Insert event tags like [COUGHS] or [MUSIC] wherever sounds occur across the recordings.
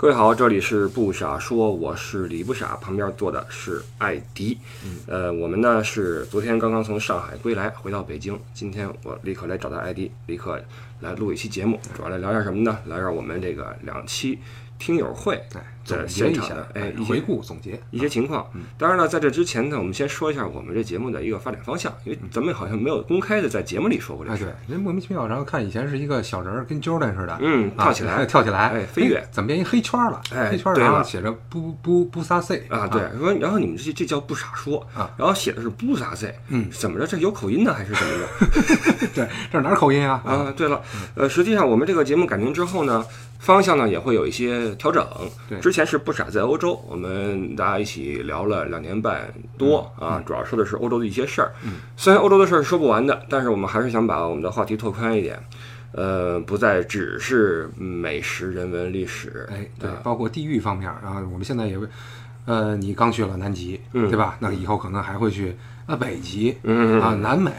各位好，这里是不傻说，我是李不傻，旁边坐的是艾迪。呃，我们呢是昨天刚刚从上海归来，回到北京。今天我立刻来找到艾迪，立刻来录一期节目，主要来聊点什么呢？聊聊我们这个两期听友会哎，在总结一下现场的，哎一些回顾总结一些情况。当然了，在这之前呢，我们先说一下我们这节目的一个发展方向，因为咱们好像没有公开的在节目里说过这哎，事。对，人莫名其妙，然后看以前是一个小人儿，跟 Jordan 似的，嗯啊 [LAUGHS] 跳起来哎跳起来，哎飞跃怎么变一黑圈了？哎黑圈，对了然后写着不不不撒 C 啊，对，说然后你们这这叫不傻说啊，然后写的是不撒 C，嗯怎么着？这有口音呢，还是怎么着？[LAUGHS] 对，这是哪儿口音啊？啊，对了，呃，实际上我们这个节目改名之后呢，方向呢也会有一些调整。对之前是不傻在欧洲，我们大家一起聊了两年半多啊，主要说的是欧洲的一些事儿。虽然欧洲的事儿说不完的，但是我们还是想把我们的话题拓宽一点。呃，不再只是美食、人文、历史，哎，对啊，包括地域方面啊，我们现在也，呃，你刚去了南极，嗯对吧？那以后可能还会去啊北极，嗯啊南美、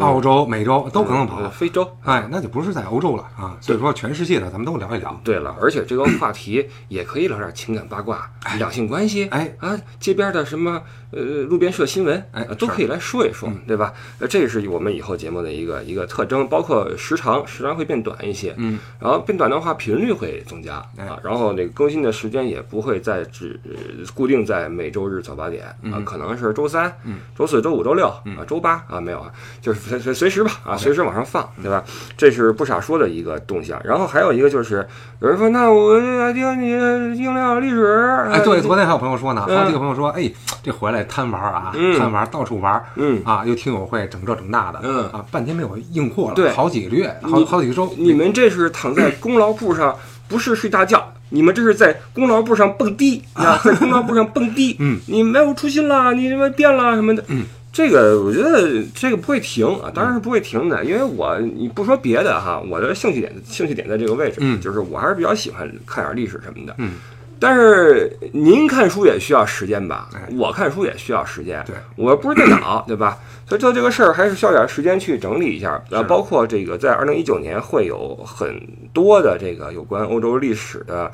澳洲、美洲都可能呃跑。非洲，哎，那就不是在欧洲了啊。所以说，全世界的咱们都聊一聊。对了，而且这个话题也可以聊点情感八卦、两性关系，哎啊，街边的什么呃路边社新闻，哎啊都可以来说一说，对吧？呃，这是我们以后节目的一个一个特征，包括时长，时长会变短一些，嗯，然后变短的话，频率会增加哎啊，然后那个更新的时间也不会再只呃固定在每周日早八点啊，可能是周三、嗯周四周五、周六啊，周八啊没有啊，就是随随随时吧啊，随时往上放，对吧？这是不傻说的一个动向。然后还有一个就是有人说，那我来听你应料历史，哎，对，昨天还有朋友说呢，嗯好几个朋友说，哎，这回来贪玩啊，嗯贪玩到处玩，嗯啊，又听友会整这整那的，嗯啊，半天没有硬货了，对好几个月，好好几个周，你们这是躺在功劳簿上，不是睡大觉。你们这是在功劳簿上蹦迪啊，在功劳簿上蹦迪，[LAUGHS] 嗯，你没有初心啦，你什么变了什么的，嗯，这个我觉得这个不会停啊，当然是不会停的，因为我你不说别的哈，我的兴趣点兴趣点在这个位置，嗯。就是我还是比较喜欢看点历史什么的，嗯，但是您看书也需要时间吧哎？我看书也需要时间。对，我不是电脑，对吧？[COUGHS] 所以做这个事儿还是需要点时间去整理一下。呃，是包括这个在二零一九年会有很多的这个有关欧洲历史的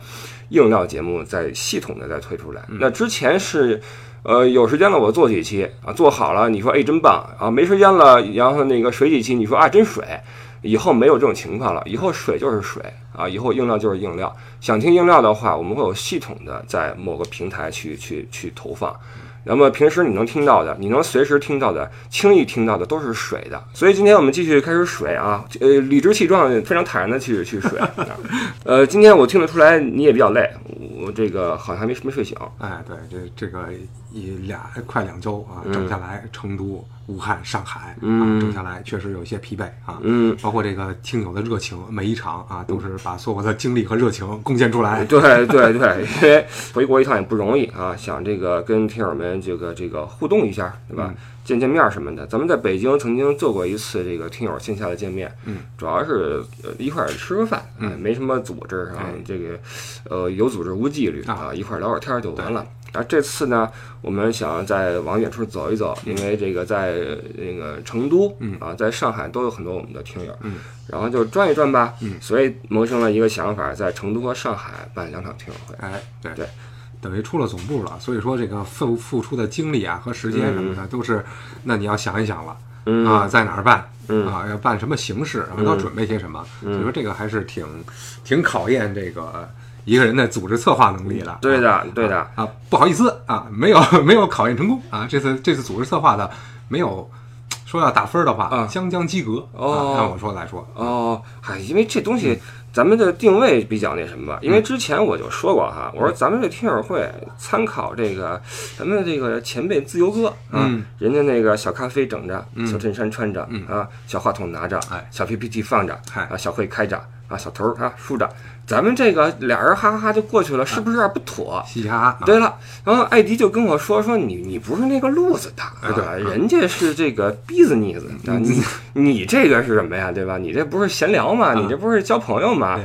硬料节目在系统的在推出来。那之前是。呃，有时间了我做几期啊，做好了你说哎真棒啊，没时间了然后那个水几期你说啊真水，以后没有这种情况了，以后水就是水啊，以后硬料就是硬料。想听硬料的话，我们会有系统的在某个平台去去去投放。那么平时你能听到的，你能随时听到的，轻易听到的都是水的。所以今天我们继续开始水啊，呃，理直气壮、非常坦然的去去水。啊呃，今天我听得出来你也比较累，我这个好像还没没睡醒。哎，对，这这个一俩快两周啊，嗯整下来，成都、武汉、上海嗯啊，整下来确实有一些疲惫啊。嗯，包括这个听友的热情，每一场啊，都是把所有的精力和热情贡献出来。对对对，因为回国一趟也不容易啊，想这个跟听友们这个这个互动一下，对吧？见见面什么的。咱们在北京曾经做过一次这个听友线下的见面，嗯，主要是呃一块儿吃个饭，嗯没什么组织啊，哎这个呃有组织无纪律啊，一块儿聊会儿天儿就完了。然后这次呢，我们想再往远处走一走，因为这个在那个成都，嗯啊，在上海都有很多我们的听友，嗯，然后就转一转吧，嗯，所以萌生了一个想法，在成都和上海办两场听友会。哎，对对，等于出了总部了，所以说这个付付出的精力啊和时间什么的，都是，那你要想一想了。嗯啊，在哪儿办？嗯啊，要办什么形式？然后要准备些什么？所以说这个还是挺挺考验这个一个人的组织策划能力了。对的啊对的。啊，不好意思啊，没有 [LAUGHS] 没有考验成功啊，这次这次组织策划的没有说要打分儿的话，啊将将及格。哦。啊按我说来说，哦，哎，因为这东西咱们的定位比较那什么吧，因为之前我就说过哈，我说咱们这听友会参考这个咱们的这个前辈自由哥啊，嗯。人家那个小咖啡整着，小衬衫穿着嗯。啊，小话筒拿着哎，小 PPT 放着哎啊，小会开着啊，小头儿啊梳着，咱们这个俩人哈哈哈就过去了，是不是有点不妥？嘻嘻哈对了，然后艾迪就跟我说说你你不是那个路子的哎对啊，人家是这个 business 啊，你你这个是什么呀，对吧？你这不是闲聊吗？你这不是交朋友吗？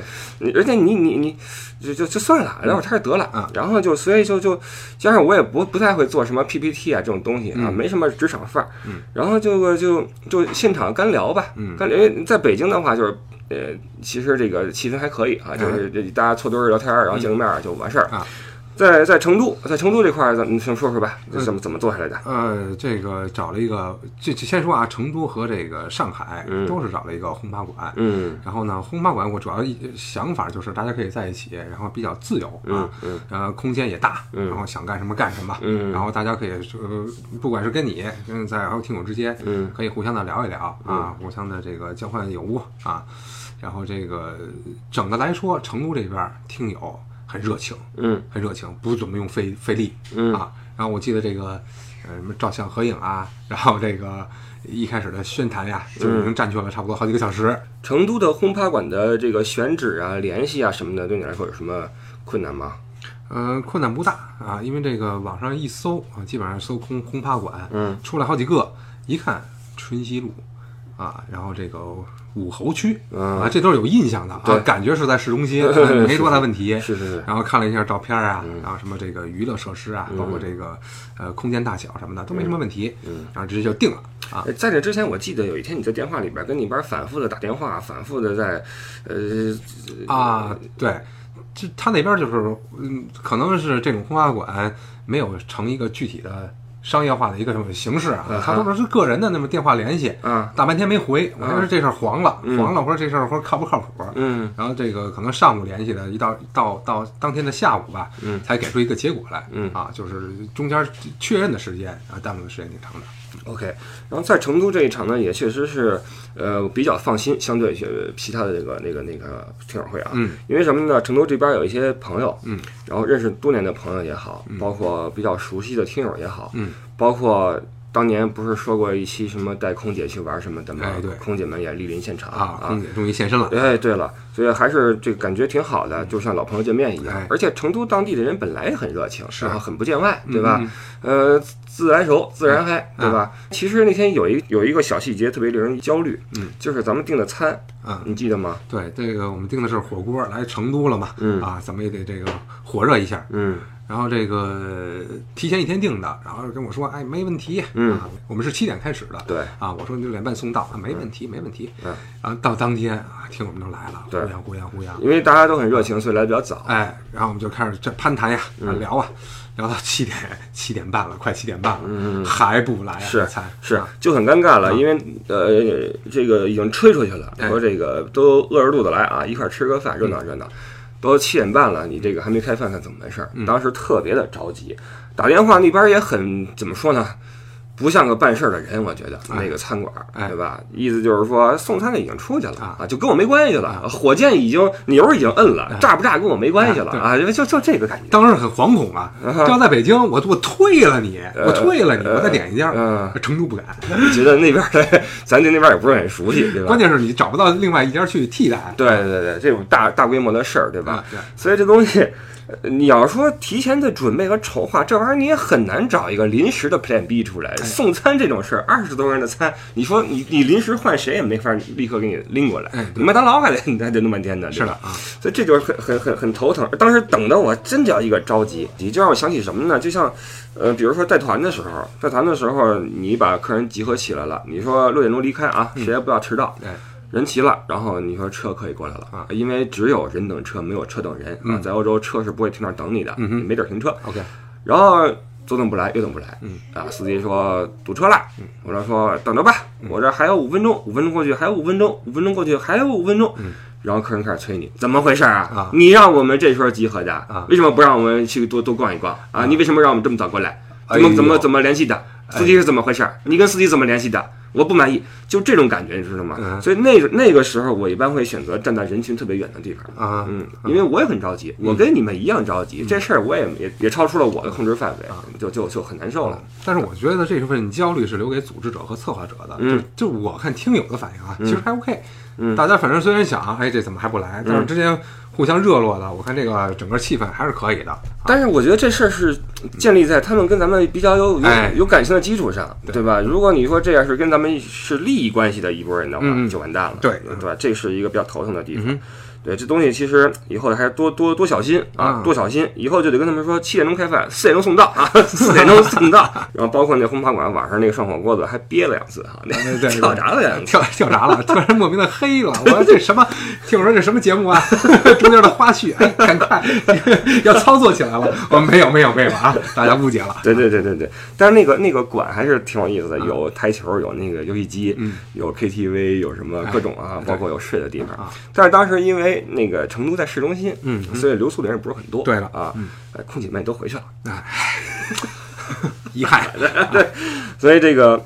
而且你你你就就就算了，聊会儿天儿得了。然后就所以就就加上我也不不太会做什么 PPT 啊这种东西啊，没什么职场范儿。然后就就就现场干聊吧，干聊。在北京的话就是。呃，其实这个气氛还可以啊，就就是这大家凑堆儿聊天儿，然后见个面儿就完事儿啊。在在成都，在成都这块儿，咱们先说说吧，这怎么怎么做下来的？呃，这个找了一个，这这先说啊，成都和这个上海都是找了一个轰趴馆。嗯。然后呢，轰趴馆我主要一想法就是大家可以在一起，然后比较自由啊，嗯呃，空间也大，然后想干什么干什么，嗯。然后大家可以呃，不管是跟你跟在还有听友之间，嗯。可以互相的聊一聊啊，互相的这个交换有无啊，然后这个整的来说，成都这边儿听友很热情，嗯很热情，不怎么用费费力，嗯啊。然后我记得这个，呃，什么照相合影啊，然后这个一开始的宣谈呀，就已经占据了差不多好几个小时。成都的轰趴馆的这个选址啊、联系啊什么的，对你来说有什么困难吗？呃，困难不大啊，因为这个网上一搜啊，基本上搜空轰趴馆，嗯，出来好几个，一看春熙路啊，然后这个武侯区嗯。啊，这都是有印象的啊对，感觉是在市中心，[LAUGHS] 啊没多大问题。是是是，然后看了一下照片啊，嗯。然后什么这个娱乐设施啊，包括这个呃空间大小什么的都没什么问题，嗯。然后直接就定了啊。呃在这之前，我记得有一天你在电话里边跟你边反复的打电话，反复的在，呃，啊，对，这他那边就是，嗯，可能是这种空花馆没有成一个具体的商业化的一个什么形式啊，他都是个人的那么电话联系，嗯，大半天没回，我说这事儿黄了，黄了，或者这事儿或者靠不靠谱？嗯。然后这个可能上午联系的，一到到到当天的下午吧，嗯。才给出一个结果来，嗯。啊，就是中间确认的时间啊，耽误的时间挺长的。OK，然后在成都这一场呢，也确实是，呃，比较放心，相对于其他的这个那个那个听友会啊，嗯，因为什么呢？成都这边有一些朋友，嗯，然后认识多年的朋友也好，包括比较熟悉的听友也好，嗯，包括当年不是说过一期什么带空姐去玩什么的吗？哎对空姐们也莅临现场啊，空姐终于现身了，哎，对了，所以还是这个感觉挺好的，就像老朋友见面一样。哎而且成都当地的人本来也很热情，是然后很不见外，对吧？嗯呃，自来熟，自然嗨，对吧？其实那天有一有一个小细节特别令人焦虑，嗯，就是咱们订的餐，啊，你记得吗？对，这个我们订的是火锅，来成都了嘛，嗯啊，怎么也得这个火热一下。嗯然后这个提前一天订的，然后跟我说，哎，没问题，嗯。啊，我们是七点开始的，对。啊，我说六点半送到，啊，没问题，没问题，嗯，然后到当天啊，听我们都来了，对。呼扬呼扬呼扬，因为大家都很热情，所以来的比较早。哎，然后我们就开始这攀谈呀，聊啊，聊到七点 [LAUGHS] 七点半了，快七点半了，嗯还不来啊？是是啊，就很尴尬了，因为呃，这个已经吹出去了，哎。说这个都饿着肚子来啊，一块儿吃个饭，热闹热闹。都七点半了，你这个还没开饭，看怎么回事儿？当时特别的着急，打电话那边也很怎么说呢？不像个办事儿的人，我觉得那个餐馆对吧？意思就是说送餐的已经出去了啊啊，就跟我没关系了。火箭已经钮儿已经摁了，炸不炸跟我没关系了哎啊，就就就这个感觉。当时很惶恐啊！这要在北京，我我退了你，我退了你，我再点一家。嗯成都不敢，觉得那边 [LAUGHS] 咱对那边儿也不是很熟悉，对吧？关键是你找不到另外一家去替代。对对对，这种大大规模的事儿，对吧？所以这东西，呃你要说提前的准备和筹划，这玩意儿你也很难找一个临时的 Plan B 出哎来。送餐这种事儿，二十多人的餐，你说你你临时换谁也没法立刻给你拎过来。哎对麦当劳还得你 [LAUGHS] 还得弄半天呢。是的啊，所以这就是很很很很头疼。当时等的我真叫一个着急，你就让我想起什么呢？就像，呃，比如说带团的时候，带团的时候，你把客人集合起来了，你说六点钟离开啊，谁也不要迟到。哎，人齐了，然后你说车可以过来了啊，因为只有人等车，没有车等人啊。在欧洲，车是不会停那儿等你的，没地儿停车。OK，然后左等不来，右等不来，嗯啊，司机说堵车了，我这说等着吧，我这还有五分钟，五分钟过去还有五分钟，五分钟过去还有五分钟，然后客人开始催你，怎么回事啊啊？你让我们这时候集合的啊，为什么不让我们去多多逛一逛啊？你为什么让我们这么早过来？怎么怎么怎么联系的？司机是怎么回事？你跟司机怎么联系的？我不满意，就这种感觉，你知道吗？嗯所以那个那个时候，我一般会选择站在人群特别远的地方。啊，嗯，因为我也很着急，我跟你们一样着急，这事儿我也也也超出了我的控制范围，就就就很难受了。但是我觉得这份焦虑是留给组织者和策划者的。嗯就就我看听友的反应啊，其实还 OK。嗯大家反正虽然想，哎，这怎么还不来？但是之前互相热络的，我看这个整个气氛还是可以的。但是我觉得这事儿是建立在他们跟咱们比较有有哎有感情的基础上，对吧？如果你说这样是跟咱们是利益关系的一波人的话，就完蛋了，对对吧？这是一个比较头疼的地方。对，这东西其实以后还是多多多小心啊，啊多小心。以后就得跟他们说，七点钟开饭，四点钟送到啊，四点钟送到。[LAUGHS] 然后包括那轰趴馆晚上那个涮火锅子还憋了两次哈，那 [LAUGHS] 跳闸了两次。跳跳闸了，突然莫名的黑了。我说这什么？听我说这什么节目啊？[LAUGHS] 中间的花絮，哎，赶快要操作起来了。我没有没有没有啊，大家误解了。对对对对对，但是那个那个馆还是挺有意思的，有台球，有那个游戏机，嗯有 KTV，有什么各种啊，包括有睡的地方啊。但是当时因为那个成都在市中心，嗯嗯所以留宿的人不是很多。对了啊，呃空姐们也都回去了，[LAUGHS] 遗憾，[LAUGHS] 所以这个。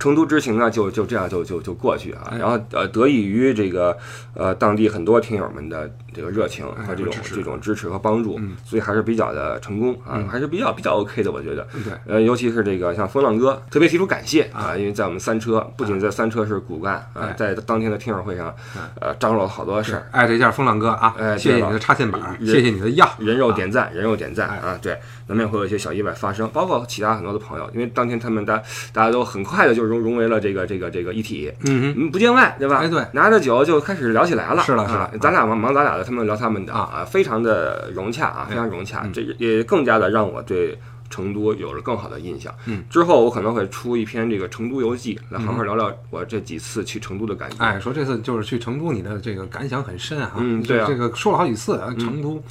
成都之行呢，就就这样就就就过去啊，哎然后呃，得益于这个呃当地很多听友们的这个热情和这种哎这种支持和帮助嗯，所以还是比较的成功啊，嗯还是比较比较 OK 的，我觉得。对，呃，尤其是这个像风浪哥，特别提出感谢啊，因为在我们三车，不仅在三车是骨干啊哎，在当天的听友会上，呃，张罗了好多事儿，爱这一下风浪哥啊，哎谢谢你的插线板，谢谢你的药，人肉点赞，人肉点赞哎啊，对，难免会有一些小意外发生，包括其他很多的朋友，因为当天他们大大家都很快的就融融为了这个这个这个一体，嗯，嗯，不见外，对吧？哎对拿着酒就开始聊起来了，是了是了啊咱俩忙忙咱俩的，他们聊他们的啊啊，非常的融洽啊，非常融洽，嗯这也更加的让我对。成都有了更好的印象。嗯，之后我可能会出一篇这个成都游记，来好好聊聊我这几次去成都的感觉。哎，说这次就是去成都，你的这个感想很深啊。嗯对啊这个说了好几次，啊成都，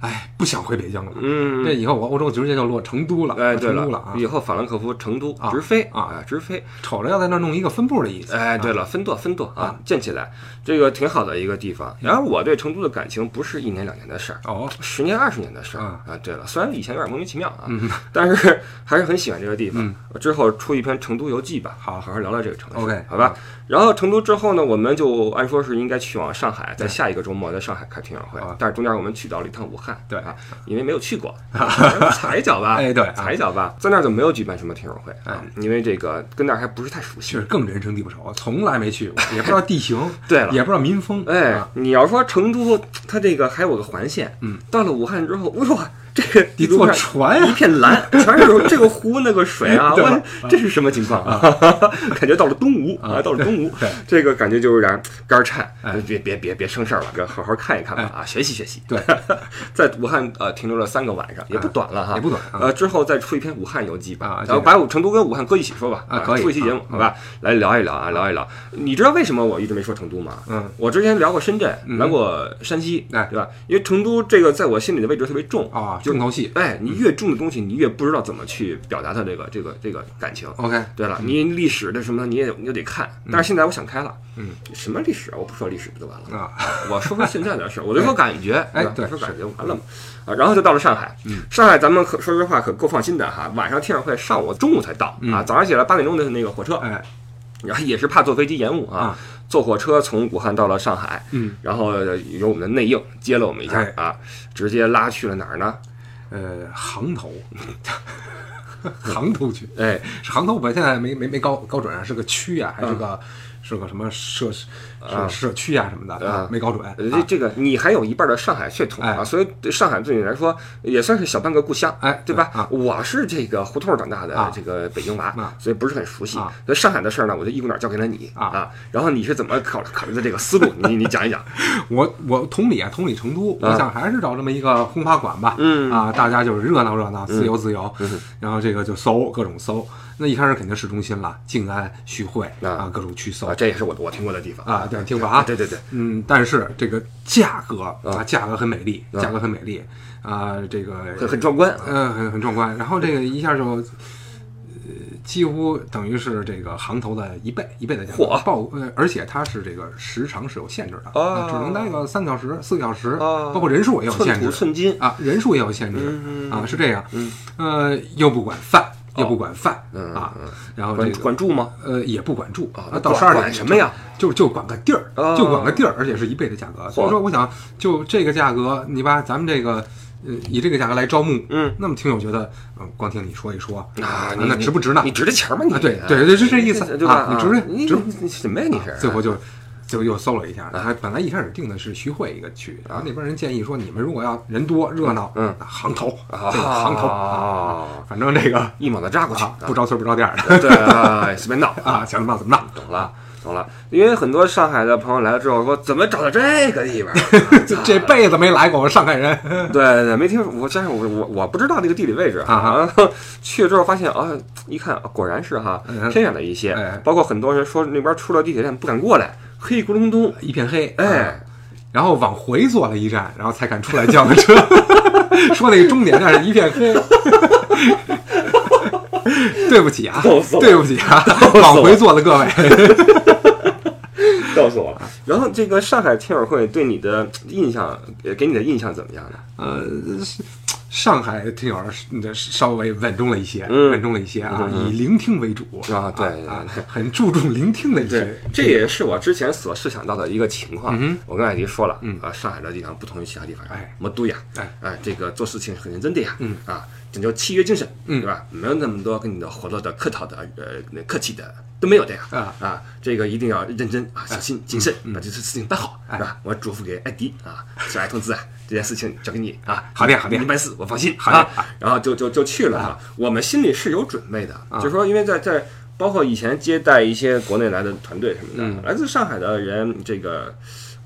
哎，不想回北京了。嗯，这以后我欧洲直接就落成都了，哎，对了啊！以后法兰克福、成都啊直飞啊哎直飞。瞅着要在那儿弄一个分部的意思。哎，对了，分舵分舵啊，建起来，这个挺好的一个地方。然后我对成都的感情不是一年两年的事儿，哦，十年二十年的事儿啊。啊。对了，虽然以前有点莫名其妙啊，嗯。但是还是很喜欢这个地方。嗯。之后出一篇成都游记吧，好好。好聊聊这个城市 OK 好吧？然后成都之后呢，我们就按说是应该去往上海，在下一个周末在上海开听友会啊，但是中间我们去到了一趟武汉，对。啊，因为没有去过，[LAUGHS] 踩一脚吧，哎对啊。踩一脚吧，在那儿就没有举办什么听友会啊哎，因为这个跟那儿还不是太熟悉。更人生地不熟，从来没去过，也不知道地形，[LAUGHS] 对了也不知道民风。哎啊，你要说成都，它这个还有个环线，嗯，到了武汉之后，哇，这个你坐地图上船呀？一片蓝，[LAUGHS] 全是这个湖那个水啊，我这是什么情况？啊？[LAUGHS] 感觉到了东吴啊，到了东吴对，这个感觉就有点肝儿颤哎，别别别别生事儿了，给好好看一看吧啊，学习学习。对，[LAUGHS] 在武汉呃停留了三个晚上，也不短了哈，也不短啊。呃，之后再出一篇武汉游记吧啊，然后把武成都跟武汉搁一起说吧，啊可以出一期节目啊好吧，来聊一聊啊，聊一聊。你知道为什么我一直没说成都吗？嗯，我之前聊过深圳，嗯。聊过山西，哎。对吧？因为成都这个在我心里的位置特别重啊，就重头戏。哎，你越重的东西，你越不知道怎么去表达它这个这个这个感情。OK，对了，你历史的什么你也你也得看，但是现在我想开了，嗯，什么历史啊？我不说历史不就完了？啊，我说说现在的事，我就说感觉，吧哎对说感觉完了嘛。啊，然后就到了上海，嗯上海咱们可说实话可够放心的哈，晚上听友会上午中午才到啊，早上起来八点钟的那个火车，哎，然后也是怕坐飞机延误啊，坐火车从武汉到了上海，嗯，然后由我们的内应接了我们一下啊，直接拉去了哪儿呢？呃，杭头，[LAUGHS] 杭头区。哎，是杭头，我现在没没没高高准啊，是个区啊，还是个是个什么社社社区啊什么的啊没搞准。呃这这个你还有一半的上海血统啊，哎所以对上海对你来说也算是小半个故乡，哎对吧？啊我是这个胡同长大的啊这个北京娃，啊所以不是很熟悉。啊所以上海的事儿呢，我就一股脑儿交给了你啊然后你是怎么考考虑的这个思路？你你讲一讲。[LAUGHS] 我我同理啊，同理成都，我想还是找这么一个轰趴馆吧。嗯啊，大家就是热闹热闹，自由自由。嗯然后这个就搜各种搜。那一开始肯定市中心了，静安、徐汇啊啊，各种区搜啊，这也是我我听过的地方啊，对，听过啊。对对对，嗯，但是这个价格啊，价格很美丽，啊价格很美丽啊，这个很很壮观。嗯，很很壮观。然后这个一下就，呃，几乎等于是这个行头的一倍一倍的价格嚯报，呃，而且它是这个时长是有限制的啊只能待个三个小时、四个小时，啊包括人数也有限制寸金，啊，人数也有限制啊，是这样。嗯呃，又不管饭，又不管饭嗯啊，然后这管个管住吗？呃也不管住啊啊，到十二点什么呀？就就管个地儿哦，就管个地儿，而且是一倍的价格。所以说，我想就这个价格，你把咱们这个呃以这个价格来招募，嗯，那么听友觉得，嗯，光听你说一说啊，那值不值呢你？值这钱吗？你啊，对对对，是这意思对吧？啊，你值啊不值？你你你什么呀？你是最后就就又搜了一下，他本来一开始定的是徐汇一个区，然后那边人建议说，你们如果要人多热闹，嗯。那行头啊。这个行头。啊，反正这个一猛子扎过去。啊，不着村不着店儿。的 [LAUGHS] 对啊，随便闹。[LAUGHS] 啊，想怎么闹怎么闹。懂了，懂懂了，因为很多上海的朋友来了之后说，怎么找到这个地方？[LAUGHS] 这这辈子没来过，我上海人。对对对，没听说，我真是我我我不知道那个地理位置啊。去了之后发现啊，一看果然是哈偏远了一些，包括很多人说那边出了地铁站不敢过来，黑咕隆咚一片黑，哎，然后往回坐了一站，然后才敢出来叫的车，[LAUGHS] 说那个终点站是一片黑。[LAUGHS] 对不起啊，对不起啊，往回坐的各位，[LAUGHS] 告诉我。然后这个上海听友会对你的印象，给你的印象怎么样呢？呃。上海听友稍微稳重了一些，稳重了一些啊，以聆听为主啊，对啊，很注重聆听的一些，这也是我之前所设想到的一个情况。我跟艾迪说了，啊，上海的地方不同于其他地方，哎，么都呀，哎。哎，这个做事情很认真的呀，啊，讲究契约精神，对吧？没有那么多跟你的活络的、客套的、呃，客气的都没有的呀，啊啊，这个一定要认真啊，小心谨慎，把这次事情办好，是吧？我嘱咐给艾迪啊，小艾同志啊。这件事情交给你啊，好的好的，你办事我放心，好的。然后就就就去了啊，我们心里是有准备的，就是说，因为在在包括以前接待一些国内来的团队什么的，来自上海的人，这个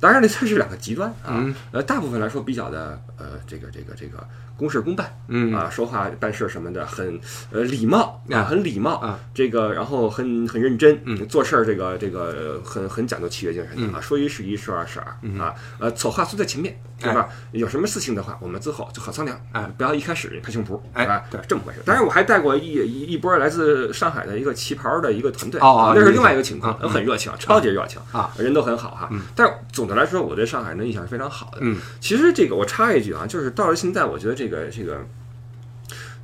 当然这算是两个极端啊，呃，大部分来说比较的呃，这个这个这个。公事公办，嗯。啊，说话办事什么的很呃礼貌啊，很礼貌啊，这个然后很很认真，嗯，做事儿这个这个很很讲究契约精神啊，说一是一，说二是二啊，呃，丑话说在前面，对吧？有什么事情的话，我们之后就好商量啊，不要一开始拍胸脯，哎，对，这么回事。当然，我还带过一一一波来自上海的一个旗袍的一个团队，哦，那是另外一个情况，很热情，超级热情啊，人都很好哈。但是总的来说，我对上海人的印象是非常好的。嗯，其实这个我插一句啊，就是到了现在，我觉得这个这个。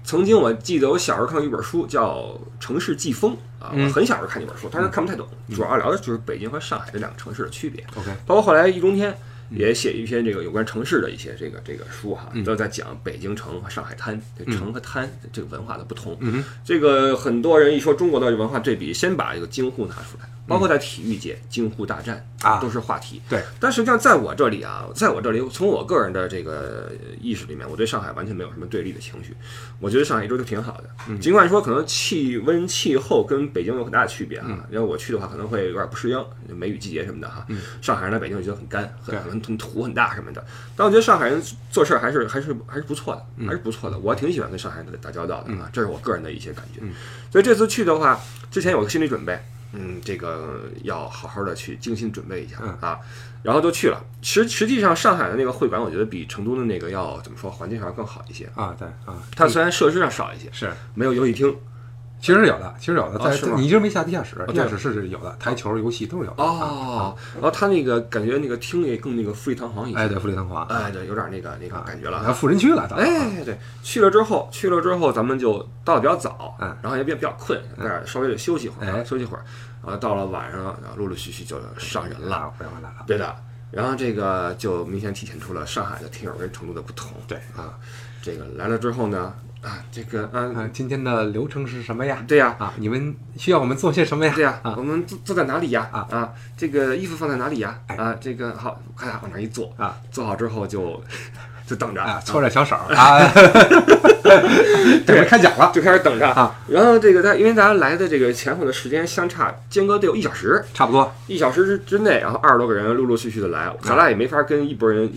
曾经我记得我小时候看过一本书，叫《城市季风》啊，我很小时候看那本书，当时看不太懂，主要聊的就是北京和上海这两个城市的区别。OK，包括后来易中天也写一篇这个有关城市的一些这个这个书哈，都在讲北京城和上海滩，这城和滩这个文化的不同。这个很多人一说中国的文化对比，先把这个京沪拿出来。包括在体育界，京沪大战啊，都是话题。对，但实际上在我这里啊，在我这里，从我个人的这个意识里面，我对上海完全没有什么对立的情绪。我觉得上海一直都挺好的，尽管说可能气温、气候跟北京有很大的区别啊。因为我去的话可能会有点不适应，梅雨季节什么的哈。上海人来北京就觉得很干，很很土很大什么的。但我觉得上海人做事还是还是还是不错的，还是不错的。我挺喜欢跟上海人打交道的啊，这是我个人的一些感觉。所以这次去的话，之前有个心理准备。嗯，这个要好好的去精心准备一下啊，然后就去了。实实际上，上海的那个会馆，我觉得比成都的那个要怎么说，环境上更好一些啊。对啊，它虽然设施上少一些，是没有游戏厅。其实有的，其实有的，在你就是没下地下室，地下室是有的，台球、游戏都是有的。哦，然后他那个感觉那个厅也更那个富丽堂皇一些。哎，对，富丽堂皇，哎，对，有点那个那个感觉了。要富人区了，哎，对，去了之后，去了之后，咱们就到的比较早，嗯，然后也比较比较困，在那稍微得休息会儿，休息会儿。然后，到了晚上，然后陆陆续续就上人了，对的。然后这个就明显体现出了上海的听友跟成都的不同。对啊，这个来了之后呢。啊，这个啊，今天的流程是什么呀？对呀，啊，你们需要我们做些什么呀？对呀，我们坐坐在哪里呀？啊啊，这个衣服放在哪里呀？啊，这个好，快点往那一坐啊，坐好之后就。就等着啊，搓着小手 [LAUGHS] 啊，准备开奖了，就开始等着啊。然后这个他，因为咱来的这个前后的时间相差间隔得有一小时，差不多一小时之之内，然后二十多个人陆陆续续的来，咱俩也没法跟一拨人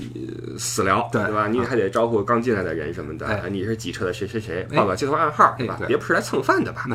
死聊，对对吧？你还得招呼刚进来的人什么的，你是几车的谁谁谁，报个接头暗号，对吧？别不是来蹭饭的吧？[LAUGHS]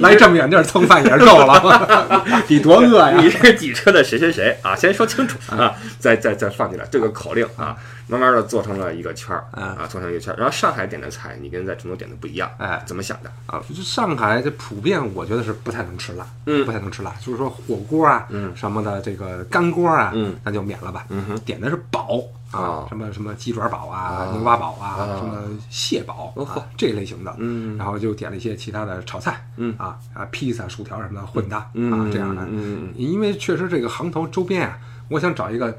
来这么远地儿蹭饭也是够了，[LAUGHS] 你多饿呀！你是几车的谁谁谁啊？先说清楚啊，再再再放进来这个口。令啊，慢慢的做成了一个圈儿啊，做成一个圈儿。然后上海点的菜，你跟在成都点的不一样，哎，怎么想的啊？就上海这普遍，我觉得是不太能吃辣，嗯，不太能吃辣。就是说火锅啊，嗯，什么的这个干锅啊，嗯，那就免了吧。嗯哼，点的是宝啊，什么什么鸡爪宝啊，牛蛙宝啊，什么蟹宝这类型的，嗯，然后就点了一些其他的炒菜，嗯啊啊，披萨、薯条什么的混搭啊这样的，嗯嗯，因为确实这个行头周边啊，我想找一个。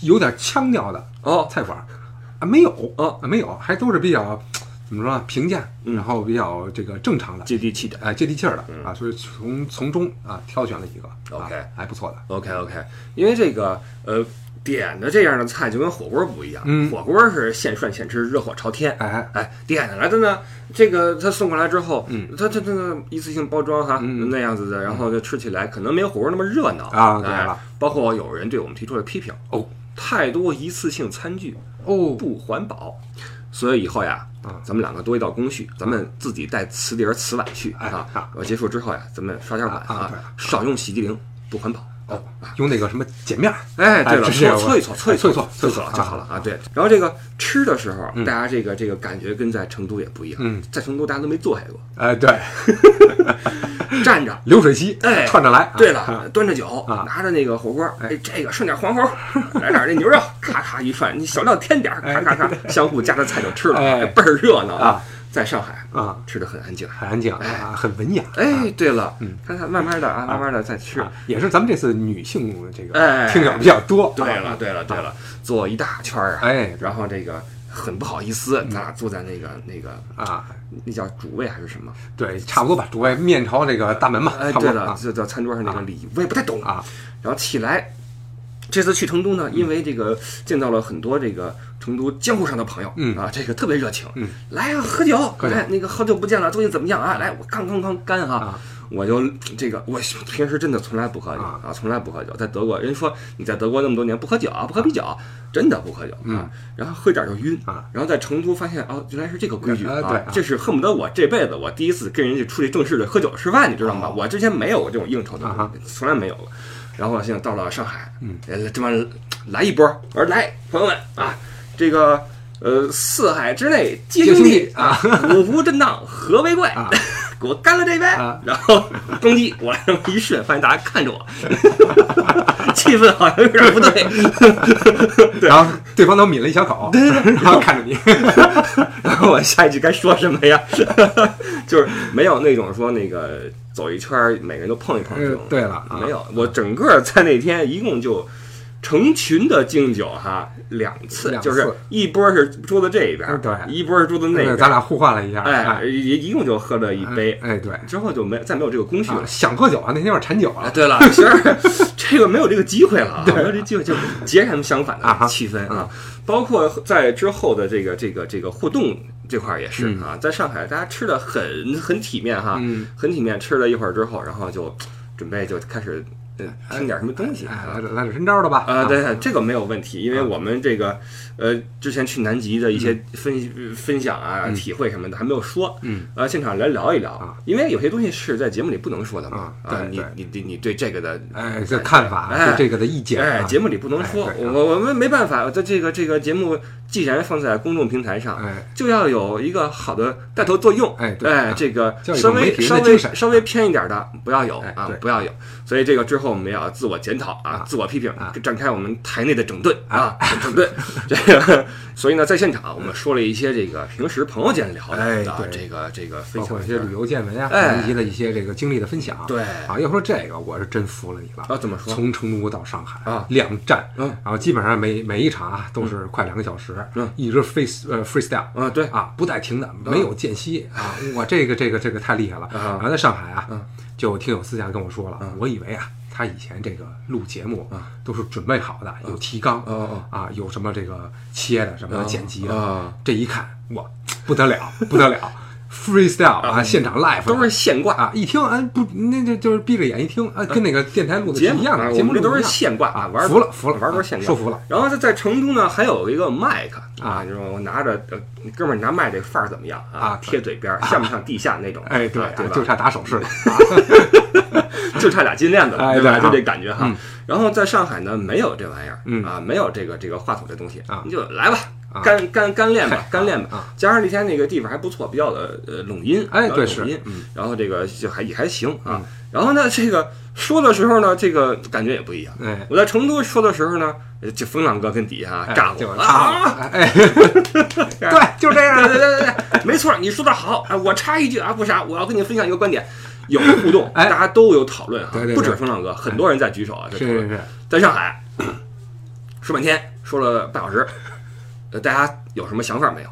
有点腔调的哦，菜馆啊没有啊，没有，还都是比较怎么说平价，然后比较这个正常的接地气的，哎，接地气儿的啊，所以从从中啊挑选了一个，OK，还不错的，OK OK，因为这个呃，点的这样的菜就跟火锅不一样，嗯。火锅是现涮现吃，热火朝天。哎，哎，点的来的呢，这个他送过来之后，嗯，他他他一次性包装哈，嗯。那样子的，然后就吃起来可能没有火锅那么热闹啊对哎了。包括有人对我们提出了批评，哦太多一次性餐具哦，不环保，所以以后呀，啊咱们两个多一道工序，咱们自己带瓷碟儿、瓷碗去啊。我结束之后呀，咱们刷点碗啊少用洗涤灵，不环保。哦，用那个什么碱面儿，哎，对了，搓搓一搓，搓一搓一搓，一搓就啊好了啊。对，然后这个吃的时候，大家这个这个感觉跟在成都也不一样。嗯，在成都大家都没坐下过，哎，对，[LAUGHS] 站着。流水席，哎，串着来。对啊，了，端着酒，啊拿着那个火锅，哎，这个剩点黄喉，来点那牛肉，咔咔一涮，你小料添点，咔咔咔，相互夹着菜就吃了，哎倍儿热闹啊！在上海啊，吃的很安静。很安静啊，很文雅。哎，对了嗯，看看慢慢的啊，慢慢的再吃。啊，也是咱们这次女性这个哎听友比较多。啊对了，，对了，对了，坐一大圈儿啊，哎然后这个很不好意思，咱俩坐在那个那个啊，那叫主位还是什么？对，差不多吧。主位面朝这个大门嘛，哎，对了，差不多啊这叫餐桌上那个礼仪，我也不太懂啊。然后起来，这次去成都呢，因为这个见到了很多这个成都江湖上的朋友，嗯啊，这个特别热情，嗯，来啊，喝酒，喝酒哎，那个好久不见了，最近怎么样啊？来，我刚刚刚干哈啊。我就这个，我平时真的从来不喝酒啊啊，从来不喝酒。在德国，人说你在德国那么多年不喝酒啊，不喝啤酒，真的不喝酒啊。然后喝一点就晕啊。然后在成都发现哦，原来是这个规矩啊对啊这是恨不得我这辈子我第一次跟人家出去正式的喝酒吃饭，你知道吗？哦我之前没有过这种应酬的啊，从来没有过。然后现在到了上海，嗯呃，这么来一波，我说来，朋友们啊，这个呃，四海之内皆兄弟啊，五湖震荡和为贵啊，[LAUGHS] 给我干了这杯啊，然后攻击我来这么一顺，发现大家看着我，[LAUGHS] 气氛好像有点不对，[LAUGHS] 然后对方都抿了一小口，对对对，然后看着你，然后我下一句该说什么呀？就是没有那种说那个走一圈儿，每个人都碰一碰这种。呃对了啊没有。我整个在那天一共就成群的敬酒哈，两次，就是一波是桌子这一边，对。一波是桌子那边，咱俩互换了一下，哎，一一共就喝了一杯，哎，对，之后就没再没有这个工序啊了。想喝酒啊，那天晚上馋酒哎，了，对了，其实 [LAUGHS] 这个没有这个机会了啊，没有这机会就截然相反的气氛啊，包括在之后的这个这个这个互动这块儿也是啊，在上海大家吃的很很体面哈，嗯。很体面，吃了一会儿之后，然后就准备就开始呃听点什么东西来。点来点真招的吧，啊，对，这个没有问题，因为我们这个，呃，之前去南极的一些分分享啊、体会什么的还没有说，嗯，呃，现场来聊一聊啊，因为有些东西是在节目里不能说的嘛，啊对你你你你对这个的，哎，这看法哎对这个的意见哎，啊，节目里不能说，哎啊我我们没办法，在这个这个节目既然放在公众平台上，哎，就要有一个好的带头作用，哎对哎，啊这个稍微稍微稍微偏一点的不要有啊不要有，所以这个之后我们要自我检讨啊啊，自我批评啊，展开我们台内的整顿啊，整顿。[LAUGHS] 这个，所以呢，在现场我们说了一些这个平时朋友间聊哎的这个这个分包括享一些旅游见闻啊，哎以及的一些这个经历的分享，对啊，要说这个，我是真服了你了啊，怎么说从成都到上海啊两站，嗯然后基本上每每一场啊都是快两个小时，嗯，一直 free 呃 freestyle 啊？对，啊，不带停的，没有间隙啊！[LAUGHS] 我这个这个这个太厉害了。啊然后在上海啊嗯，就有听友私下跟我说了，我以为啊，他以前这个录节目都是准备好的，有提纲哦啊，有什么这个切的，什么剪辑的啊，这一看哇，不得了，不得了，freestyle 啊，现场 live 都是现挂啊，一听哎不，那就就是闭着眼一听啊，跟那个电台录的一样的，节我们这都是现挂啊，玩服了服了，玩都是现挂，说服了。然后在在成都呢，还有一个麦克啊就是我拿着，呃哥们儿，你拿麦这范儿怎么样啊贴嘴边儿，像不像地下那种？[LAUGHS] 哎，对啊对？就差打手势了。[LAUGHS] 就差俩金链子了，哎对就这感觉哈嗯。然后在上海呢，没有这玩意儿，嗯啊，没有这个这个话筒这东西啊你就来吧啊，干干干练吧，干练吧啊。加上那天那个地方还不错，比较的呃拢音，哎对是然后这个就还也还行啊嗯。然后呢，这个说的时候呢，这个感觉也不一样。哎，我在成都说的时候呢，就风浪哥跟底下哎炸我就是插啊，哎，[LAUGHS] 对，就这样对。对对对对，没错，你说的好。哎，我插一句啊，不啥，我要跟你分享一个观点，有互动，哎大家都有讨论啊不止风浪哥，很多人在举手啊，在讨论。在上海 [COUGHS] 说半天，说了半小时，大家有什么想法没有？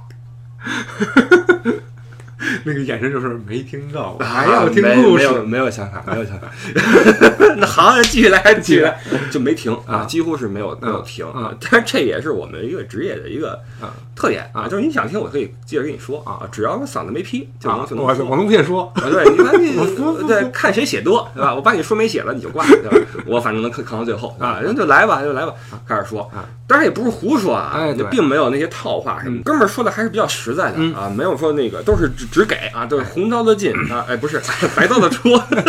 [LAUGHS] 那个眼神就是没听到，还要听故事，没有没有想法，没有想法。[LAUGHS] [LAUGHS] 那好，继续来，继续来，就没停啊，几乎是没有没有停啊。但是这也是我们一个职业的一个特点啊，就是你想听，我可以接着跟你说啊，只要嗓子没劈，就能就能我我能先说，对，你看你对看谁写多，对吧？我把你说没写了，你就挂，对吧？我反正能扛扛到最后啊，人就来吧，就来吧，开始说。当然也不是胡说啊，并没有那些套话什么。哥们儿说的还是比较实在的啊，没有说那个都是只只给啊，都是红刀子进啊，哎不是 [LAUGHS] 白刀子出，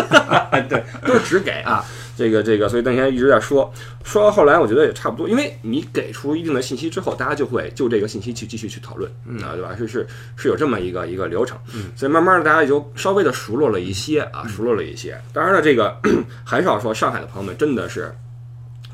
[LAUGHS] 对，[LAUGHS] 都是只给啊。这个这个，所以邓先生一直在说，说到后来我觉得也差不多，因为你给出一定的信息之后，大家就会就这个信息去继续去讨论啊，对吧？是是是有这么一个一个流程，所以慢慢的大家也就稍微的熟络了一些啊，熟络了一些。当然了，这个还是要说上海的朋友们真的是。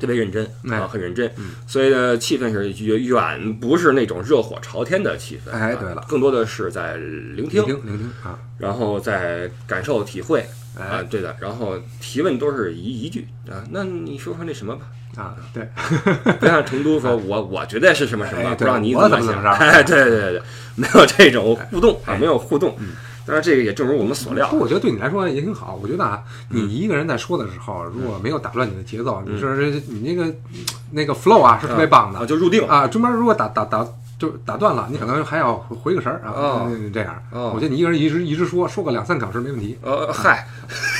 特别认真啊，很认真，所以呢，气氛是远不是那种热火朝天的气氛。哎，对了，更多的是在聆听，聆听啊，然后在感受体会啊，对的，然后提问都是一一句啊，那你说说那什么吧啊，对，不像成都说我我觉得是什么什么，不知道你怎么想，[LAUGHS] 哎，对对对，没有这种互动啊，没有互动。但是这个也正如我们所料。我觉得对你来说也挺好。我觉得啊，你一个人在说的时候，如果没有打乱你的节奏，你是你那个那个 flow 啊是特别棒的，就入定啊。中间如果打打打就打断了，你可能还要回个神儿啊。这样，我觉得你一个人一直一直说说个两三个小时没问题。呃，嗨，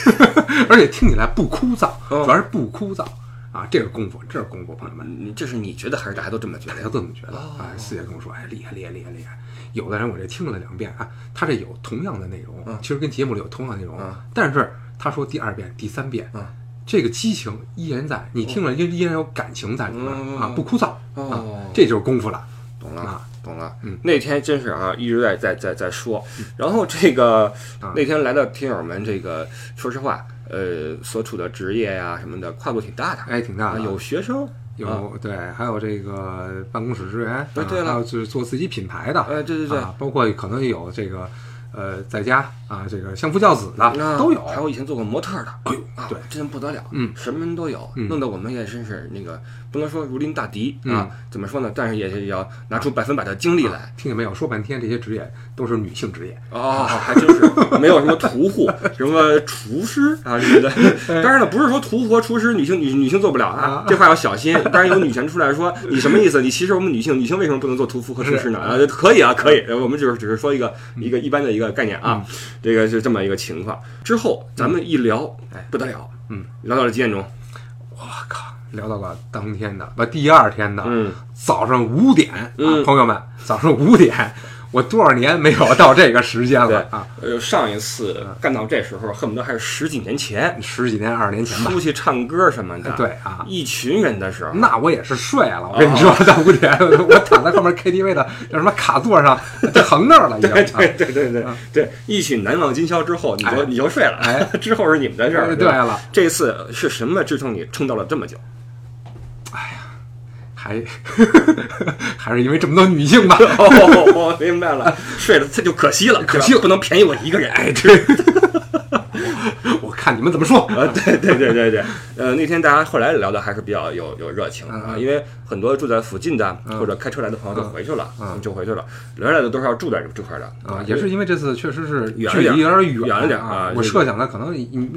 [LAUGHS] 而且听起来不枯燥，主要是不枯燥啊。这是功夫，这是功夫，朋友们。你这是你觉得还是大家都这么觉得？大家都这么觉得。啊，四爷跟我说，哎，厉害厉害厉害厉害。有的人我这听了两遍啊，他这有同样的内容，其实跟节目里有同样内容，但是他说第二遍、第三遍，这个激情依然在，你听了依依然有感情在里面啊，不枯燥啊，这就是功夫了，懂了，懂了。嗯那天真是啊，一直在在在在说，然后这个那天来的听友们，这个说实话，呃，所处的职业呀什么的跨度挺大的，哎，挺大的，有学生。有对，还有这个办公室职员，对对了，还有就是做自己品牌的，哎，对对对，包括可能有这个。呃，在家啊，这个相夫教子的都有，还有以前做过模特的，哎呦啊，对，真不得了，嗯，什么人都有，弄得我们也真是那个不能说如临大敌啊，怎么说呢？但是也是要拿出百分百的精力来。听见没有？说半天这些职业都是女性职业哦，[LAUGHS] 还真是没有什么屠户，[LAUGHS] 什么厨师啊什么的。[LAUGHS] 当然了，不是说屠户、厨师女性女女性做不了啊，这话要小心。当然有女权出来说你什么意思？你歧视我们女性？女性为什么不能做屠夫和厨师呢？啊，可以啊，可以。我们只是只是说一个一个一般的一个。个概念啊，这个是这么一个情况。之后咱们一聊，哎，不得了，嗯，聊到了几点钟？我靠，聊到了当天的不，第二天的，嗯，早上五点啊，朋友们，早上五点。我多少年没有到这个时间了啊！呃，上一次干到这时候，恨不得还是十几年前，十几年、二十年前吧。出去唱歌什么的，对啊，一群人的时候，那我也是睡了。我跟你说，到五点，我躺在后面 KTV 的叫什么卡座上，就横那儿了。对对对对对对，一曲难忘今宵之后，你就你就睡了。哎，[LAUGHS] 之后是你们的事儿。对了，这次是什么支撑你撑到了这么久？还 [LAUGHS] 还是因为这么多女性吧？哦，明白了，睡了这就可惜了，可惜不能便宜我一个人。哎，对。看你们怎么说啊？对对对对对，呃，那天大家后来聊的还是比较有有热情啊，因为很多住在附近的或者开车来的朋友都回去了，就回去了，留下来的都是要住在这块的啊。也是因为这次确实是距离有点远了点啊。我设想的可能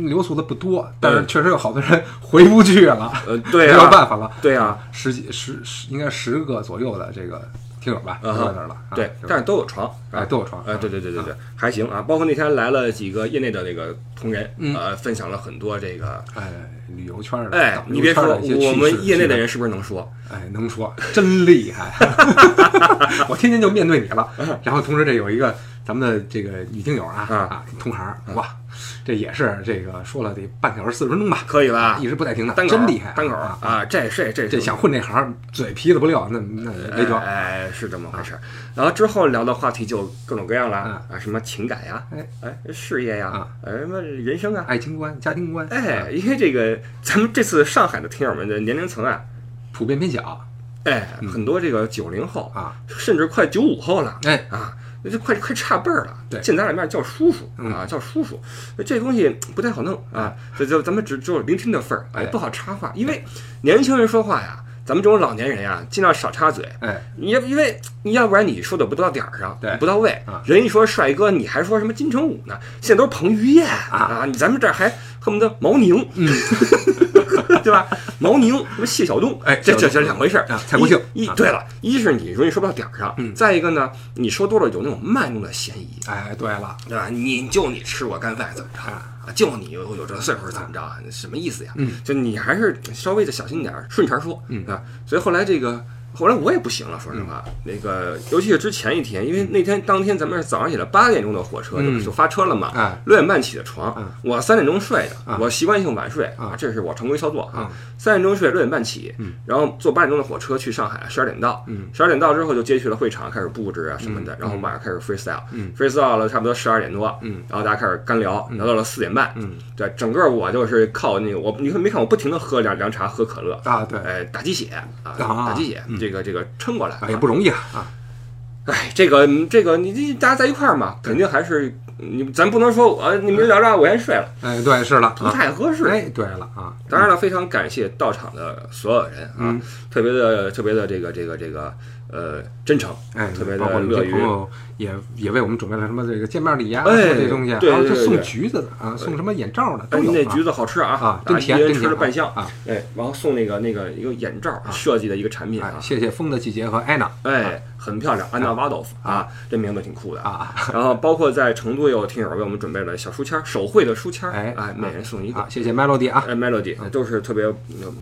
留宿的不多，但是确实有好多人 [LAUGHS] 回不去了。呃，对，没有办法了。对啊，十几十十应该十个左右的这个。听友吧，在那儿了。对，但是都有床，哎，都有床。哎，对对对对对，还行啊。包括那天来了几个业内的那个同仁，呃，分享了很多这个，哎，旅游圈的。哎，你别说，我们业内的人是不是能说？哎，能说，真厉害。[LAUGHS] 我天天就面对你了。然后同时这有一个咱们的这个女听友啊啊，同行，哇。这也是这个说了得半小时四十分钟吧，可以吧？一直不带停的，真厉害，单口啊啊！这这这这想混这行，嘴皮子不溜，那那没辙。哎，是这么回事。然后之后聊的话题就各种各样了啊，什么情感呀，哎哎，事业呀，呃，什么人生啊，爱情观、家庭观。哎，因为这个咱们这次上海的听友们的年龄层啊，普遍偏小。哎，很多这个九零后啊，甚至快九五后了。哎啊。那就快快差辈儿了，对，见咱俩面叫叔叔啊，叫叔叔，这东西不太好弄啊，这就咱们只只有聆听的份儿，哎，不好插话，因为年轻人说话呀，咱们这种老年人呀，尽量少插嘴。哎，你要因为你要不然你说的不到点儿上，对不到位啊。人一说帅哥，你还说什么金城武呢？现在都是彭于晏啊，你咱们这儿还恨不得毛宁，嗯，[LAUGHS] 对吧？毛宁什么谢晓东，哎这这这两回事儿啊蔡国庆啊一一对了，一是你容易说不到点儿上，嗯再一个呢，你说多了有那种卖弄的嫌疑，哎，对了，对吧？你就你吃我干饭怎么着啊？就你有有这岁数怎么着啊？什么意思呀？嗯，就你还是稍微的小心点儿，顺茬说，嗯啊。所以后来这个。后来我也不行了，说实话，那个尤其是之前一天，因为那天当天咱们是早上起来八点钟的火车，嗯。就就发车了嘛，哎。六点半起的床，嗯。我三点钟睡的，啊我习惯性晚睡啊这是我常规操作啊啊。三点钟睡，六点半起嗯，然后坐八点钟的火车去上海，十二点到，嗯。十二点到之后就接去了会场，开始布置啊什么的，然后晚上开始 freestyle，嗯。freestyle 了差不多十二点多，嗯。然后大家开始干聊，聊到了四点半，嗯。对，整个我就是靠那个我，你看没看我不停的喝凉凉茶，喝可乐，啊，对，哎，打鸡血啊，啊打鸡血，这个这个撑过来啊，也不容易啊啊，哎，这个这个你这大家在一块儿嘛，肯定还是你咱不能说我你们聊着我先睡了，哎，对，是了，不啊，太合适。哎，对了啊，当然了，非常感谢到场的所有人啊，嗯。特别的特别的这个这个这个呃真诚，哎，特别的乐于也也为我们准备了什么这个见面礼呀，哎这东西，对还有就送对对对。橘子的啊，送什么眼罩的哎都有啊。那橘子好吃啊啊，真甜真甜吃了半箱啊，哎，然后送那个那个一个眼罩设计的一个产品哎啊，，谢谢风的季节和安娜哎，很漂亮，安娜瓦多夫啊，这名字挺酷的。啊 [LAUGHS] 然后包括在成都也有听友为我们准备了小书签，手绘的书签儿，哎哎，每人送一个啊，。谢谢 Melody 啊。哎，Melody 都是特别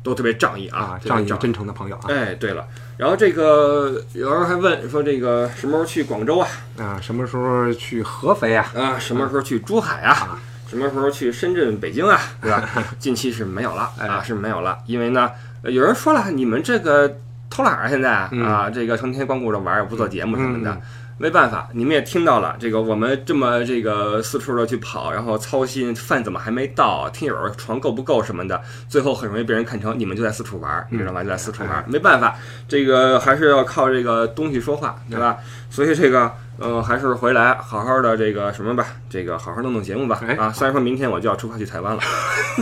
都特别仗义啊。仗义真诚的朋友啊。哎，对了，然后这个有人还问说这个什么时候去广州啊？啊，什么时候去合肥啊？啊，什么时候去珠海啊？什么时候去深圳、北京啊？[LAUGHS] 对吧？近期是没有了哎啊，是没有了，因为呢，呃有人说了，你们这个偷懒儿啊，现在嗯啊，这个成天光顾着玩不做节目什么的嗯。没办法，你们也听到了，这个我们这么这个四处的去跑，然后操心饭怎么还没到，听友床够不够什么的，最后很容易被人看成你们就在四处玩儿，你知道吗？就在四处玩儿，没办法，这个还是要靠这个东西说话，对吧？所以这个呃，还是回来好好的这个什么吧，这个好好弄弄节目吧。哎。啊，虽然说明天我就要出发去台湾了，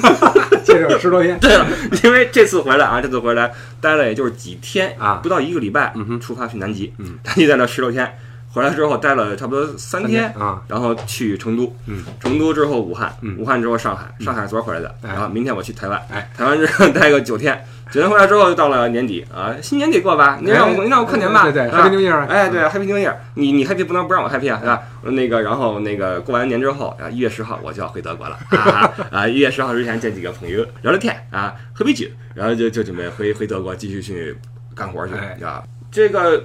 [LAUGHS] 接着十多天，[LAUGHS] 对了，因为这次回来啊，这次回来待了也就是几天啊。不到一个礼拜，嗯哼。出发去南极，嗯，南极在那十多天，回来之后待了差不多三天。啊，然后去成都，嗯，成都之后武汉，嗯武汉之后上海，上海昨儿回来的，哎然后明天我去台湾，哎，台湾之后待个九天，九天回来之后就到了年底啊，新年得过吧？你让我哎你让我过年吧，对对 Happy New Year 哎，对，Happy New Year，你你 Happy 不能不让我 Happy 啊，对吧？那个然后那个过完年之后啊，一月十号我就要回德国了啊啊！[LAUGHS] 一月十号之前见几个朋友聊聊天啊，喝杯酒，然后就就准备回回德国继续去干活去哎啊，这个。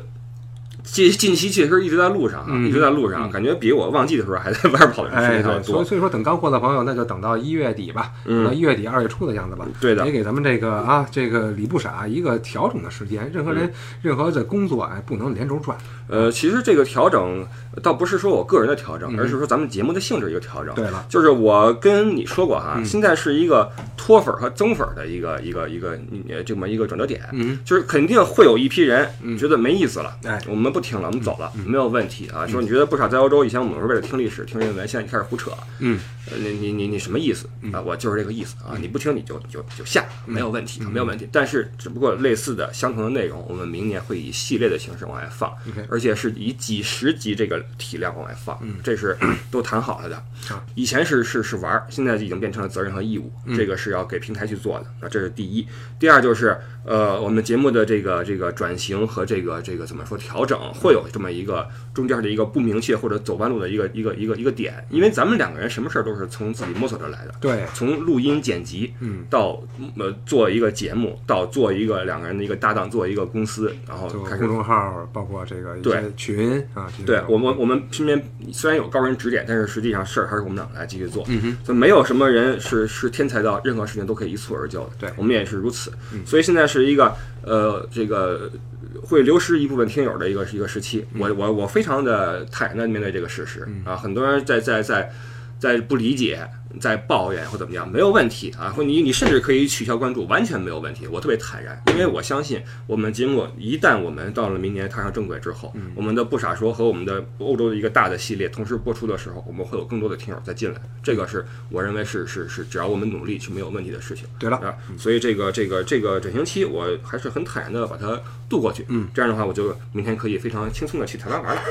近近期确实一直在路上啊，嗯一直在路上，感觉比我旺季的时候还在外边跑的时哎，间要对，所多以。所以说等干货的朋友，那就等到一月底吧，嗯等到一月底二月初的样子吧。对的也给咱们这个啊，这个李不傻一个调整的时间。任何人、任何的工作哎，不能连轴转。呃，其实这个调整倒不是说我个人的调整，嗯而是说咱们节目的性质一个调整。对了，就是我跟你说过哈，嗯现在是一个脱粉和增粉的一个一个一个呃这么一个转折点。嗯，就是肯定会有一批人嗯觉得没意思了，哎我们不听了，我们走了，嗯没有问题啊。说你觉得不少在欧洲以前我们是为了听历史、听人文，现在你开始胡扯，嗯，呃你你你你什么意思啊？我就是这个意思啊，你不听你就就就下，没有问题，嗯没有问题。但是只不过类似的相同的内容，我们明年会以系列的形式往外放而且是以几十集这个体量往外放嗯，这是 [CLEARS THROAT] 都谈好了的啊。以前是是是玩儿，现在已经变成了责任和义务，嗯这个是要给平台去做的。那这是第一，第二就是呃，我们节目的这个这个转型和这个这个怎么说调整，会有这么一个中间的一个不明确或者走弯路的一个一个一个一个点，因为咱们两个人什么事儿都是从自己摸索着来的。对，从录音剪辑，嗯，到呃做一个节目，到做一个两个人的一个搭档，做一个公司，然后开始公众号，包括这个一对些群啊，对我们，我们身边虽然有高人指点，但是实际上事儿还是我们俩来继续做。嗯哼，就没有什么人是是天才到任何事情都可以一蹴而就的。对我们也是如此。嗯所以现在是一个呃，这个会流失一部分听友的一个一个时期。我我我非常的坦然的面对这个事实嗯啊，很多人在在在在不理解。在抱怨或怎么样没有问题啊，或你你甚至可以取消关注，完全没有问题。我特别坦然，因为我相信我们节目一旦我们到了明年踏上正轨之后，我们的不傻说和我们的欧洲的一个大的系列同时播出的时候，我们会有更多的听友再进来。这个是我认为是是是，只要我们努力是没有问题的事情。对了啊，所以这个这个这个转型期，我还是很坦然的把它度过去。嗯，这样的话，我就明天可以非常轻松的去台湾玩了。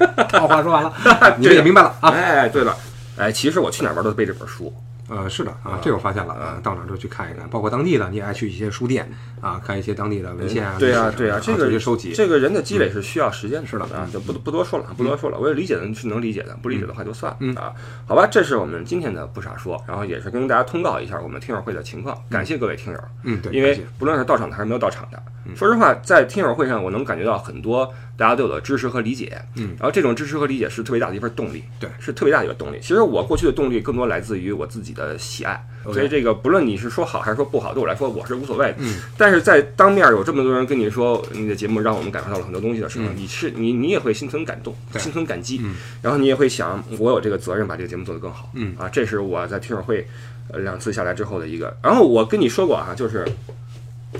[LAUGHS] 套 [LAUGHS] 话说完了，[LAUGHS] 你们也明白了啊？[LAUGHS] 哎，对了。哎，其实我去哪儿玩都背这本书。呃，是的啊，这我发现了啊，到哪都去看一看，包括当地的，你也爱去一些书店啊，看一些当地的文献啊。对啊，对啊，这个收集，这个人的积累是需要时间的。是的啊，就不不多说了，不多说了。我也理解的是能理解的，不理解的话就算了啊。好吧，这是我们今天的不傻说，然后也是跟大家通告一下我们听友会的情况。感谢各位听友，嗯，对，因为不论是到场的还是没有到场的，说实话，在听友会上我能感觉到很多大家对我的支持和理解，嗯，然后这种支持和理解是特别大的一份动力，对，是特别大的一个动力。其实我过去的动力更多来自于我自己的喜爱。所以这个不论你是说好还是说不好，对我来说我是无所谓的。嗯，但是在当面有这么多人跟你说你的节目让我们感受到了很多东西的时候，你是你你也会心存感动，心存感激。嗯，然后你也会想，我有这个责任把这个节目做得更好。嗯啊，这是我在听友会呃两次下来之后的一个。然后我跟你说过哈，就是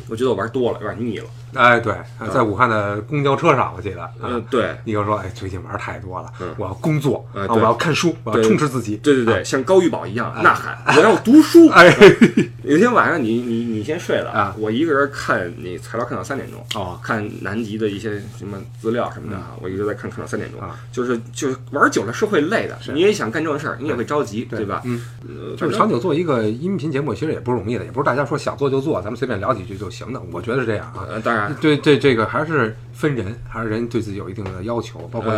我觉得我玩多了，有点腻了。哎，对，在武汉的公交车上，我记得，嗯，对，你就说，哎，最近玩太多了，嗯，我要工作，啊，我要看书，我要充实自己，对对对，像高玉宝一样呐喊，我要读书。[LAUGHS] 哎，有天晚上你你你先睡了啊，我一个人看你材料看到三点钟，哦，看南极的一些什么资料什么的啊，我一直在看看到三点钟，啊，就是就是玩久了是会累的，你也想干正事儿，你也会着急，对。吧？嗯，就是长久做一个音频节目，其实也不容易的，也不是大家说想做就做，咱们随便聊几句就行的，我觉得是这样啊。当然，对对这个。还是分人，还是人对自己有一定的要求，包括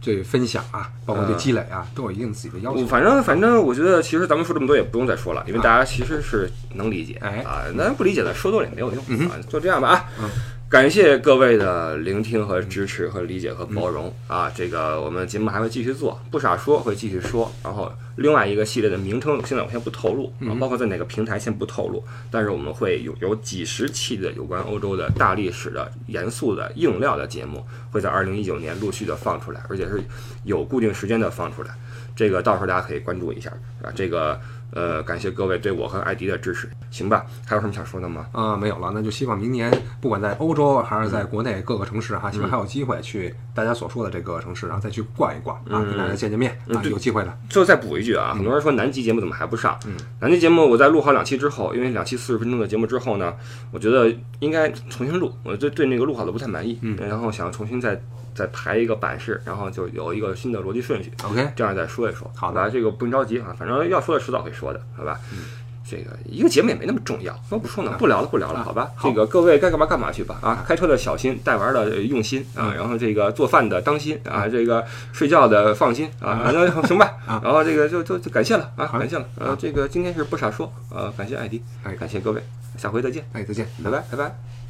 对分享啊，包括对积累啊，都有一定自己的要求。反正反正，我觉得其实咱们说这么多也不用再说了，因为大家其实是能理解，哎啊，那不理解的说多了也没有用啊，就这样吧啊。感谢各位的聆听和支持和理解和包容啊！这个我们节目还会继续做，不傻说会继续说。然后另外一个系列的名称现在我先不透露啊，包括在哪个平台先不透露。但是我们会有有几十期的有关欧洲的大历史的严肃的硬料的节目，会在二零一九年陆续的放出来，而且是有固定时间的放出来。这个到时候大家可以关注一下啊，这个。呃，感谢各位对我和艾迪的支持，行吧？还有什么想说的吗？啊，没有了，那就希望明年不管在欧洲还是在国内各个城市哈，希望还有机会去大家所说的这个城市，然后再去逛一逛啊，跟大家见见面啊，有机会的。最后再补一句啊，很多人说南极节目怎么还不上？嗯，南极节目我在录好两期之后，因为两期四十分钟的节目之后呢，我觉得应该重新录，我对对那个录好的不太满意，嗯，然后想重新再。再排一个版式，然后就有一个新的逻辑顺序。OK，这样再说一说。好的，这个不用着急啊，反正要说的迟早会说的，好吧？嗯，这个一个节目也没那么重要，那不说呢，不聊了，不聊了，好吧？这个各位该干嘛干嘛去吧啊！开车的小心，带娃的用心啊，然后这个做饭的当心啊，这个睡觉的放心啊，反正行吧。[LAUGHS] 然后这个就就就感谢了啊，感谢了。呃，这个今天是不傻说，呃，感谢艾迪，哎，感谢各位，下回再见，哎，再见，拜拜，拜拜。